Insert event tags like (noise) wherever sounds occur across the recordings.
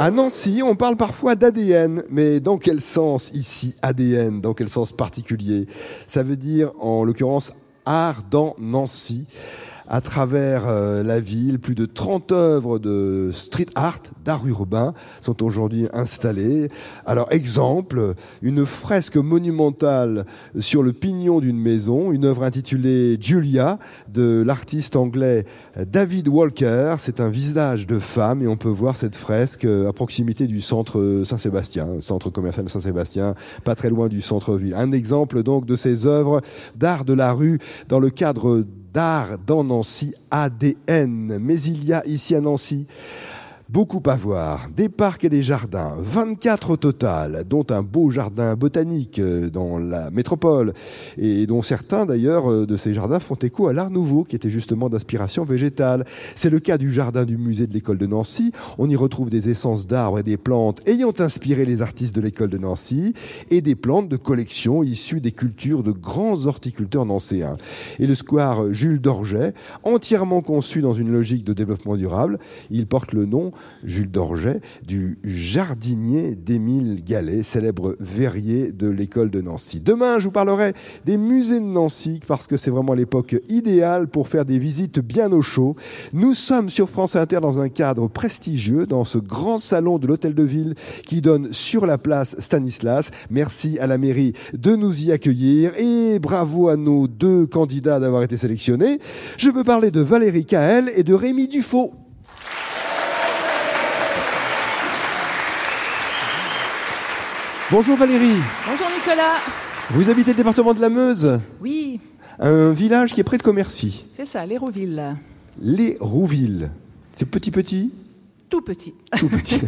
à Nancy, on parle parfois d'ADN, mais dans quel sens ici ADN Dans quel sens particulier? Ça veut dire, en l'occurrence, art dans Nancy à travers euh, la ville. Plus de 30 œuvres de street art, d'art urbain, sont aujourd'hui installées. Alors, exemple, une fresque monumentale sur le pignon d'une maison, une œuvre intitulée Julia de l'artiste anglais David Walker. C'est un visage de femme et on peut voir cette fresque euh, à proximité du centre Saint-Sébastien, centre commercial de Saint-Sébastien, pas très loin du centre-ville. Un exemple donc de ces œuvres d'art de la rue dans le cadre d'art dans Nancy, ADN. Mais il y a ici à Nancy Beaucoup à voir, des parcs et des jardins, 24 au total, dont un beau jardin botanique euh, dans la métropole, et dont certains d'ailleurs euh, de ces jardins font écho à l'art nouveau, qui était justement d'inspiration végétale. C'est le cas du jardin du musée de l'école de Nancy. On y retrouve des essences d'arbres et des plantes ayant inspiré les artistes de l'école de Nancy, et des plantes de collection issues des cultures de grands horticulteurs nancéens. Et le square Jules Dorget, entièrement conçu dans une logique de développement durable, il porte le nom Jules Dorget, du jardinier d'Émile Gallet, célèbre verrier de l'école de Nancy. Demain, je vous parlerai des musées de Nancy, parce que c'est vraiment l'époque idéale pour faire des visites bien au chaud. Nous sommes sur France Inter dans un cadre prestigieux, dans ce grand salon de l'hôtel de ville qui donne sur la place Stanislas. Merci à la mairie de nous y accueillir et bravo à nos deux candidats d'avoir été sélectionnés. Je veux parler de Valérie Kael et de Rémi Dufaux. Bonjour Valérie. Bonjour Nicolas. Vous habitez le département de la Meuse Oui. Un village qui est près de Commercy. C'est ça, les Rouvilles. Les Rouvilles. C'est petit petit tout petit. Tout petit.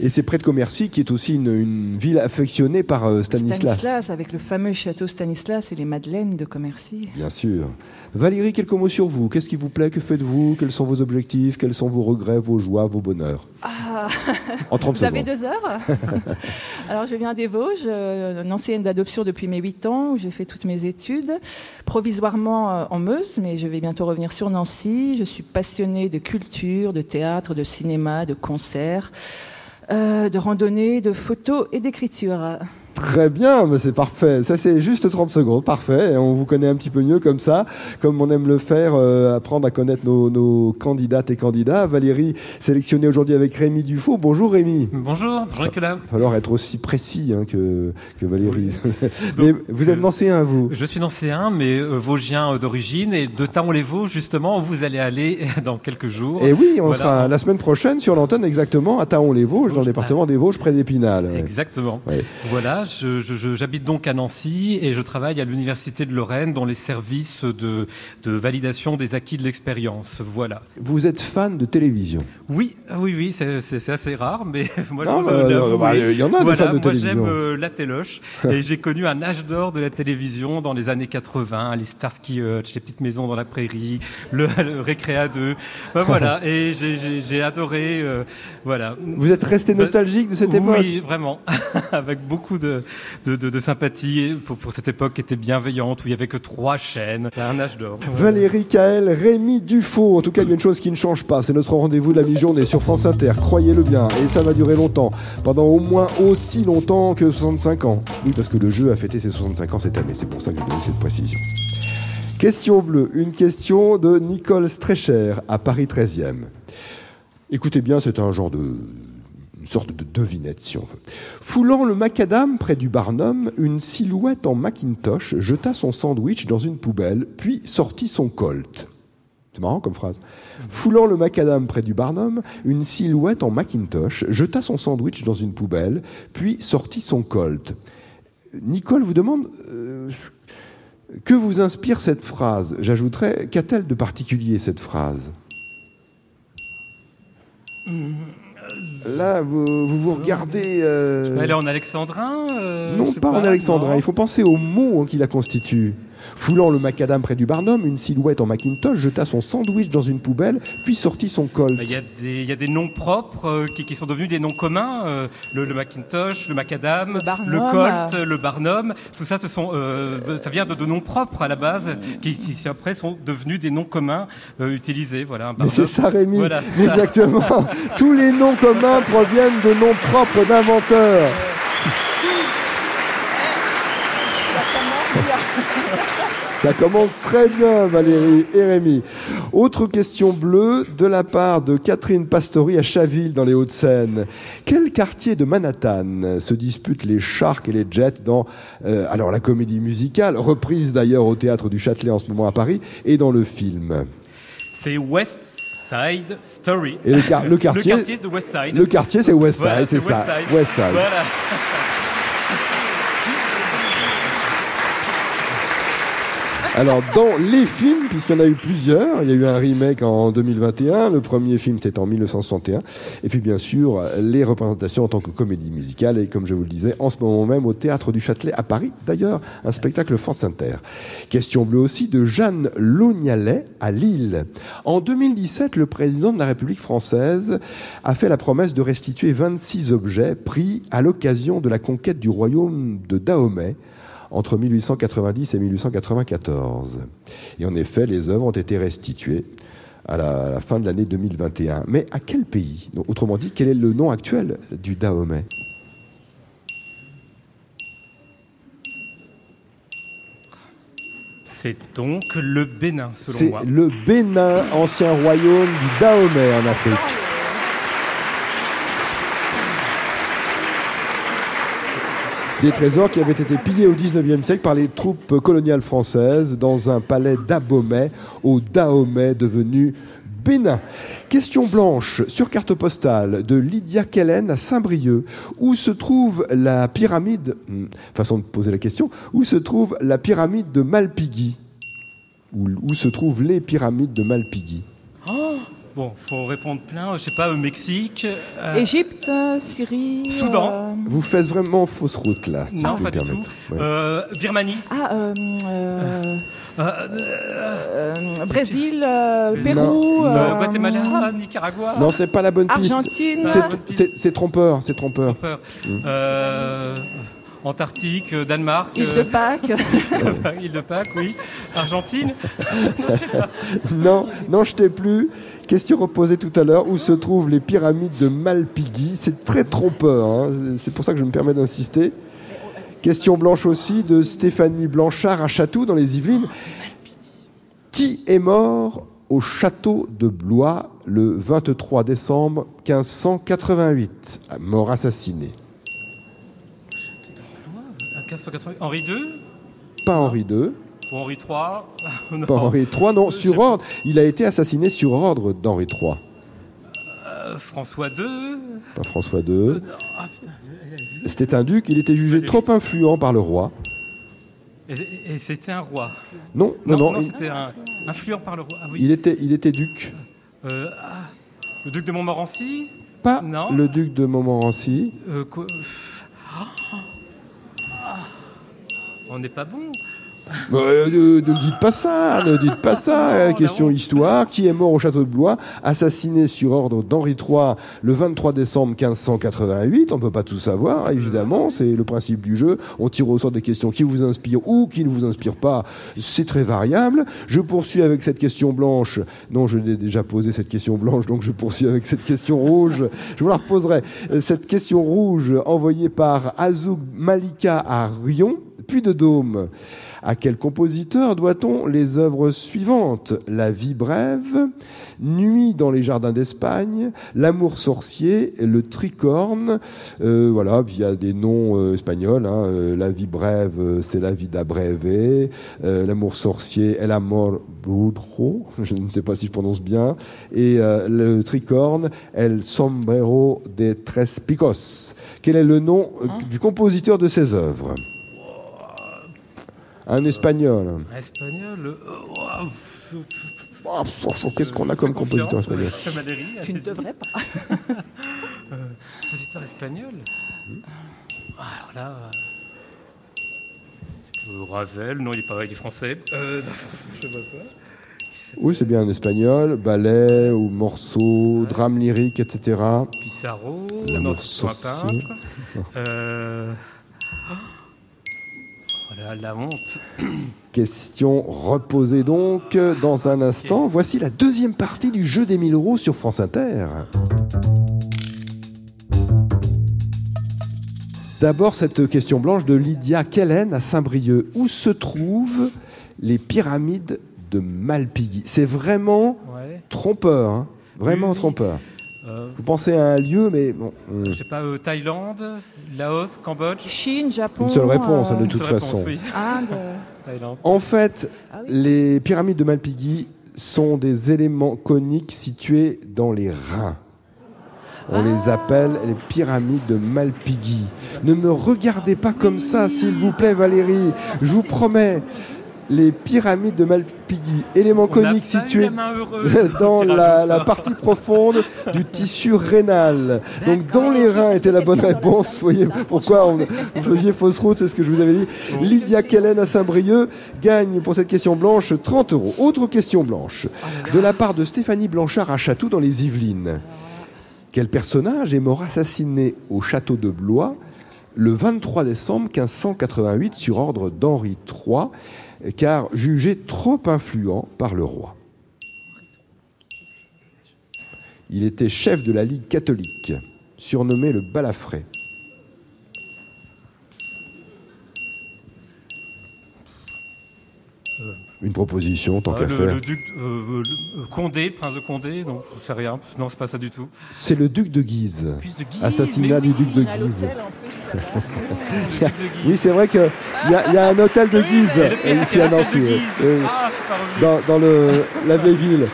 et c'est près de Commercy, qui est aussi une, ville affectionnée par euh, Stanislas. Stanislas, avec le fameux château Stanislas et les Madeleines de Commercy. Bien sûr. Valérie, quelques mots sur vous. Qu'est-ce qui vous plaît? Que faites-vous? Quels sont vos objectifs? Quels sont vos regrets, vos joies, vos bonheurs? Ah. En 30 Vous avez deux heures? (laughs) Alors, je viens des Vosges, euh, une ancienne d'adoption depuis mes 8 ans, où j'ai fait toutes mes études, provisoirement euh, en Meuse, mais je vais bientôt revenir sur Nancy. Je suis passionnée de culture, de théâtre, de cinéma cinéma, de concerts, euh, de randonnée, de photos et d'écriture. Très bien, mais c'est parfait. Ça, c'est juste 30 secondes. Parfait. Et on vous connaît un petit peu mieux comme ça, comme on aime le faire, euh, apprendre à connaître nos, candidates et candidats. Valérie, sélectionnée aujourd'hui avec Rémi Dufaux. Bonjour Rémi. Bonjour, bonjour Nicolas. Il va falloir être aussi précis hein, que, que Valérie. (laughs) vous êtes nancéen, vous Je suis nancéen, mais euh, vosgien euh, d'origine. Et de Taon-les-Vosges, justement, où vous allez aller (laughs) dans quelques jours. Et oui, on sera la semaine prochaine sur l'antenne exactement à Taon-les-Vosges, dans le département des Vosges, près d'Épinal. Exactement. Voilà j'habite donc à Nancy et je travaille à l'Université de Lorraine dans les services de, de validation des acquis de l'expérience. Voilà. Vous êtes fan de télévision? Oui, oui, oui, c'est assez rare, mais (laughs) moi non, je bah, Il y en a des fans de moi j'aime euh, la téloche (laughs) et j'ai connu un âge d'or de la télévision dans les années 80, les Starsky Hutch, les petites maisons dans la prairie, le, (laughs) Récréa 2. Ben, voilà, et j'ai adoré. Euh, voilà. Vous êtes resté nostalgique de cette époque? Oui, vraiment, avec beaucoup de, de, sympathie pour, cette époque qui était bienveillante, où il n'y avait que trois chaînes, un âge d'or. Valérie Kael, Rémi Dufaux. En tout cas, il y a une chose qui ne change pas, c'est notre rendez-vous de la mi-journée sur France Inter. Croyez-le bien, et ça va durer longtemps, pendant au moins aussi longtemps que 65 ans. Oui, parce que le jeu a fêté ses 65 ans cette année, c'est pour ça que je donne cette précision. Question bleue, une question de Nicole Strecher à Paris 13e. Écoutez bien, c'est un genre de une sorte de devinette si on veut. Foulant le macadam près du Barnum, une silhouette en Macintosh jeta son sandwich dans une poubelle, puis sortit son colt. C'est marrant comme phrase. Foulant le macadam près du Barnum, une silhouette en Macintosh jeta son sandwich dans une poubelle, puis sortit son colt. Nicole vous demande euh, que vous inspire cette phrase? J'ajouterais, qu'a-t-elle de particulier cette phrase? Mmh. Là, vous vous, vous regardez. euh, Elle est en alexandrin euh, non, pas, en alexandrin. non. Il faut penser aux mots hein, qui la constituent. Foulant le macadam près du Barnum, une silhouette en Macintosh jeta son sandwich dans une poubelle, puis sortit son Colt. Il y, a des, il y a des noms propres euh, qui, qui sont devenus des noms communs. euh, le, le Macintosh, le Macadam, Le Barnum, le Colt, le Barnum. Tout ça, ce sont, euh, ça vient de, de noms propres à la base, qui, qui après sont devenus des noms communs euh, utilisés. Voilà, un Mais c'est ça, Rémi. Voilà, ça. Exactement. Tous les noms communs proviennent de noms propres d'inventeurs. Ça commence très bien, Valérie et Rémi. Autre question bleue de la part de Catherine Pastori à Chaville, dans les Hauts-de-Seine. Quel quartier de Manhattan se disputent les Sharks et les Jets dans euh, alors la comédie musicale, reprise d'ailleurs au théâtre du Châtelet en ce moment à Paris, et dans le film? C'est West Side Story. Et le, quar- le (laughs) quartier, le quartier? de West Side. le quartier, c'est West Side, Voilà, c'est ça. West Side. West Side. Voilà. Alors, dans les films, puisqu'il y en a eu plusieurs, il y a eu un remake en 2021, le premier film c'était en 1961, et puis bien sûr, les représentations en tant que comédie musicale, et comme je vous le disais, en ce moment même au Théâtre du Châtelet à Paris, d'ailleurs, un spectacle France Inter. Question bleue aussi de Jeanne Lognalet à Lille. En 2017, le président de la République française a fait la promesse de restituer 26 objets pris à l'occasion de la conquête du royaume de Dahomey entre 1890 et 1894. Et en effet, les œuvres ont été restituées à la, à la fin de l'année 2021. Mais à quel pays? Donc, Autrement dit, quel est le nom actuel du Dahomey? C'est donc le Bénin, selon C'est moi. le Bénin, ancien royaume du Dahomey en Afrique. Des trésors qui avaient été pillés au 19e siècle par les troupes coloniales françaises dans un palais d'Abomey au Dahomey devenu Bénin. Question blanche sur carte postale de Lydia Kellen à Saint-Brieuc. Où se trouve la pyramide, hmm, façon de poser la question, où se trouve la pyramide de Malpighi? Où, où se trouvent les pyramides de Malpighi? Bon, faut répondre plein. Je sais pas, au Mexique. euh, Égypte, euh, Syrie. Soudan. euh, Vous faites vraiment fausse route là, si non, pas me du tout. Ouais. Euh, Birmanie. Ah, euh, euh, Euh, euh, Brésil, euh, Non, Pérou, non. euh, Guatemala, Nicaragua. Non, ce n'est pas la bonne piste. Argentine. C'est- C'est c'est trompeur, c'est trompeur. Peur. Antarctique, euh, Danemark, Île de Pâques. euh, (laughs) île de Pâques, oui. Argentine. (laughs) Non, non, je t'ai plus. Question reposée tout à l'heure. Où se trouvent les pyramides de Malpighi? C'est très trompeur. hein. C'est pour ça que je me permets d'insister. Question blanche aussi de Stéphanie Blanchard à Château dans les Yvelines. Qui est mort au château de Blois le 23 décembre 1588 Mort assassiné. À 1580. Henri II Pas Henri II, ou Henri III (laughs) Non. pas Henri III, non, sur ordre. Il a été assassiné sur ordre d'Henri III. Euh, François II Pas François II. Euh, non. Ah, putain. C'était un duc, il était jugé Valérie. trop influent par le roi. Et, et c'était un roi. Non, non, non, il, c'était un influent par le roi. Ah oui. il était, il était duc. Euh, ah, le duc de Montmorency? Pas Non. le duc de Montmorency. Quoi-. On n'est pas bon. Euh, ne, ne dites pas ça, ne dites pas ça. Non, la question histoire. Qui est mort au château de Blois, assassiné sur ordre d'Henri III le 23 décembre 1588 On ne peut pas tout savoir, évidemment. C'est le principe du jeu. On tire au sort des questions qui vous inspirent ou qui ne vous inspirent pas. C'est très variable. Je poursuis avec cette question blanche. Non, je l'ai déjà posé cette question blanche, donc je poursuis avec cette question rouge. Je vous la reposerai. Euh, Cette question rouge envoyée par Azouk Malika à Rion, puis de Dôme. À quel compositeur doit-on les œuvres suivantes? La vie brève, Nuit dans les jardins d'Espagne, L'amour sorcier, Le tricorne. Euh, voilà, il y a des noms euh, espagnols. hein. Euh, la vie brève, c'est la vie breve. L'amour sorcier, El amor brudro. (laughs) Je ne sais pas si je prononce bien. Et le tricorne, El sombrero de tres picos. Quel est le nom euh, du compositeur de ces œuvres? Un espagnol. Espagnol. euh, oh, Qu'est-ce qu'on a comme fais (laughs) compositeur espagnol euh, Tu ne devrais pas. compositeur espagnol ah, Alors là. Euh, Ravel, non, il est pas, il est français. Euh, non, (laughs) je vois pas. Oui, c'est bien un espagnol, ballet ou morceau, drame lyrique, etc. Pissarro, L'amour un peintre. (laughs) Euh... Voilà, la honte. Question reposée donc dans un instant. Voici la deuxième partie du jeu des 1000 euros sur France Inter. D'abord, cette question blanche de Lydia Kellen à Saint-Brieuc. Où se trouvent les pyramides de Malpighi? C'est vraiment Ouais. trompeur, hein vraiment Oui, trompeur. Vous pensez à un lieu, mais bon, hum, je sais pas, euh, Thaïlande, Laos, Cambodge. Chine, Japon. une seule réponse hein, de euh, toute façon. réponse, oui. Inde. (laughs) Thaïlande. En fait, Ah oui. les pyramides de Malpighi sont des éléments coniques situés dans les reins. On les appelle les pyramides de Malpighi. Ne me regardez pas comme ça, s'il vous plaît, Valérie. Je vous promets. Les pyramides de Malpighi, la main heureuse (laughs) dans la, partie profonde du tissu rénal. Donc dans les reins était la bonne réponse. Vous voyez pourquoi on, vous faisiez fausse route, c'est ce que je vous avais dit. Lydia Kellen à Saint-Brieuc gagne pour cette question blanche 30 euros. Autre question blanche de la part de Stéphanie Blanchard à Château dans les Yvelines. Quel personnage est mort assassiné au château de Blois le 23 décembre 1588 sur ordre d'Henri III, car jugé trop influent par le roi Il était chef de la Ligue catholique, surnommé le balafré. Une proposition, tant Ah, qu'à faire. le duc euh, le- euh, Condé, prince de Condé, non, je sais rien. Non, c'est pas ça du tout. C'est le duc de Guise. De Guise. Assassinat mais du oui, duc de Guise. plus. (laughs) Oui, c'est vrai qu'il y, a- il y a un hôtel de Oui, Guise pire, ici c'est à Nancy. oui. Oui. Ah, c'est pas revenu. dans, dans le, la vieille ville.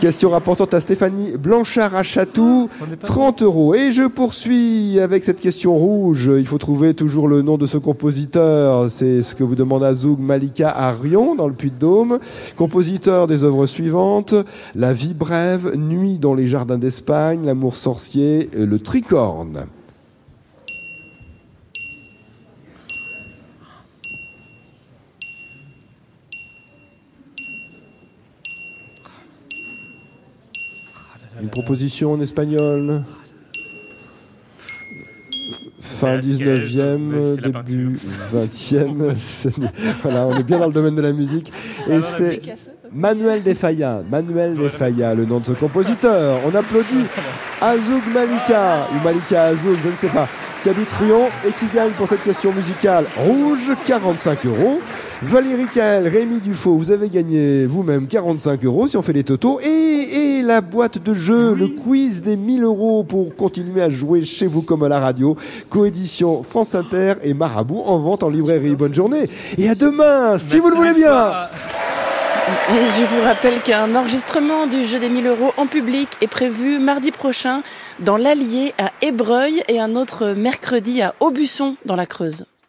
Question rapportante à Stéphanie Blanchard à Chatou, On n'est pas 30 euros. Et je poursuis avec cette question rouge. Il faut trouver toujours le nom de ce compositeur. C'est ce que vous demande Azoug Malika à Rion, dans le Puy-de-Dôme. Compositeur des œuvres suivantes La vie brève, Nuit dans les jardins d'Espagne, L'amour sorcier, Le tricorne. Une proposition en espagnol Fin Velasquez, 19e, mais c'est la début 20e. (laughs) C'est- voilà, on est bien dans le domaine de la musique. Et c'est Manuel de Falla. Manuel de Falla, le nom de ce compositeur. On applaudit Azoug Malika, ou Malika Azoug, je ne sais pas, qui habite et qui gagne pour cette question musicale rouge 45 euros. Valérie Kael, Rémi Dufaux, vous avez gagné vous-même 45 euros si on fait les totaux. Et, et la boîte de jeu, le quiz des 1000 euros pour continuer à jouer chez vous comme à la radio. Coédition France Inter et Marabout en vente en librairie. Bonne journée et à demain, si vous le voulez bien. Et je vous rappelle qu'un enregistrement du jeu des 1000 euros en public est prévu mardi prochain dans l'Allier à Ébreuil et un autre mercredi à Aubusson dans la Creuse.